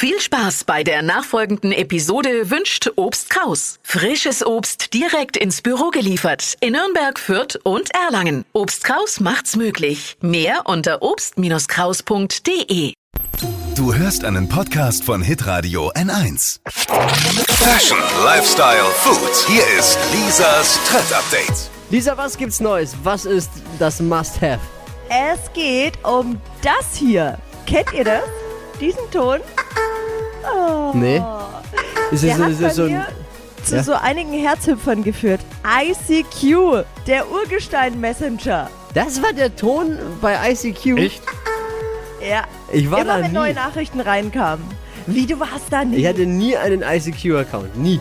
Viel Spaß bei der nachfolgenden Episode wünscht Obst Kraus. Frisches Obst direkt ins Büro geliefert in Nürnberg, Fürth und Erlangen. Obst Kraus macht's möglich. Mehr unter obst-kraus.de. Du hörst einen Podcast von Hitradio N1. Fashion, Lifestyle, Food. Hier ist Lisas Trend Update. Lisa, was gibt's Neues? Was ist das Must-Have? Es geht um das hier. Kennt ihr das? Diesen Ton? Oh. Nee. Ist Der es, hat ist bei es so mir ein. zu Ja. so einigen Herzhüpfern geführt. ICQ, der Urgestein-Messenger. Das war der Ton bei ICQ. Echt? Ja. Ich war Immer da wenn nie. neue Nachrichten reinkamen. Wie, du warst da nie? Ich hatte nie einen ICQ-Account. Nie.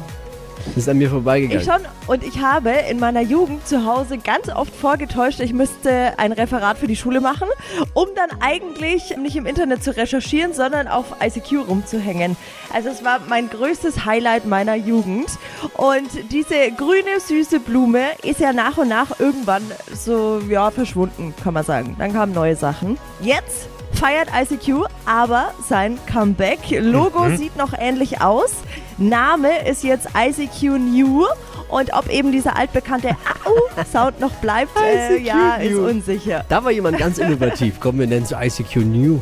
Das ist an mir vorbeigegangen. Ich schon. Und ich habe in meiner Jugend zu Hause ganz oft vorgetäuscht, ich müsste ein Referat für die Schule machen, um dann eigentlich nicht im Internet zu recherchieren, sondern auf ICQ rumzuhängen. Also es war mein größtes Highlight meiner Jugend. Und diese grüne, süße Blume ist ja nach und nach irgendwann so, ja, verschwunden, kann man sagen. Dann kamen neue Sachen. Jetzt feiert ICQ aber sein Comeback. Logo sieht noch ähnlich aus. Name ist jetzt ICQ New. Und ob eben dieser altbekannte Au-Sound noch bleibt, äh, ja, ist New. unsicher. da war jemand ganz innovativ. Komm, wir nennen es ICQ New.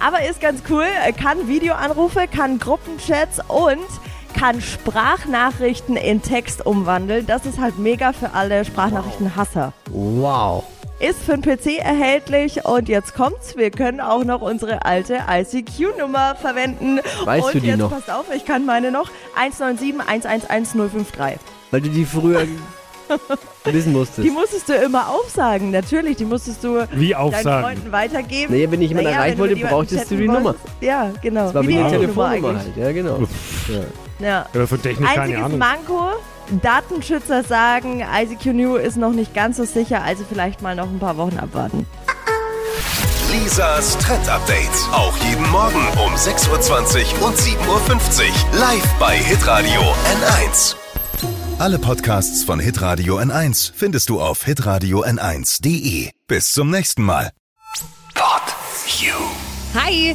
Aber ist ganz cool. Kann Videoanrufe, kann Gruppenchats und kann Sprachnachrichten in Text umwandeln. Das ist halt mega für alle Sprachnachrichtenhasser. Wow. Ist für den PC erhältlich und jetzt kommt's. Wir können auch noch unsere alte ICQ-Nummer verwenden. Weißt und du die jetzt noch? passt auf, ich kann meine noch. 197 111 053. Weil du die früher wissen musstest. Die musstest du immer aufsagen, natürlich. Die musstest du Wie deinen aufsagen? Freunden weitergeben. Naja, wenn ich jemanden Naja, erreichen wollte, brauchtest du die Nummer. Ja, genau. Das war wie die Nummer Telefonnummer eigentlich. halt. Ja, genau. Ja. Ja. Ja, von Technik keine Einziges Ahnung. Manko, Datenschützer sagen, ICQ New ist noch nicht ganz so sicher, also vielleicht mal noch ein paar Wochen abwarten. Lisas Trend Update. Auch jeden Morgen um 6.20 Uhr und 7.50 Uhr. Live bei Hitradio N1. Alle Podcasts von Hitradio N1 findest du auf hitradio n1.de. Bis zum nächsten Mal. Pod You. Hi,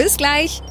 Bis gleich.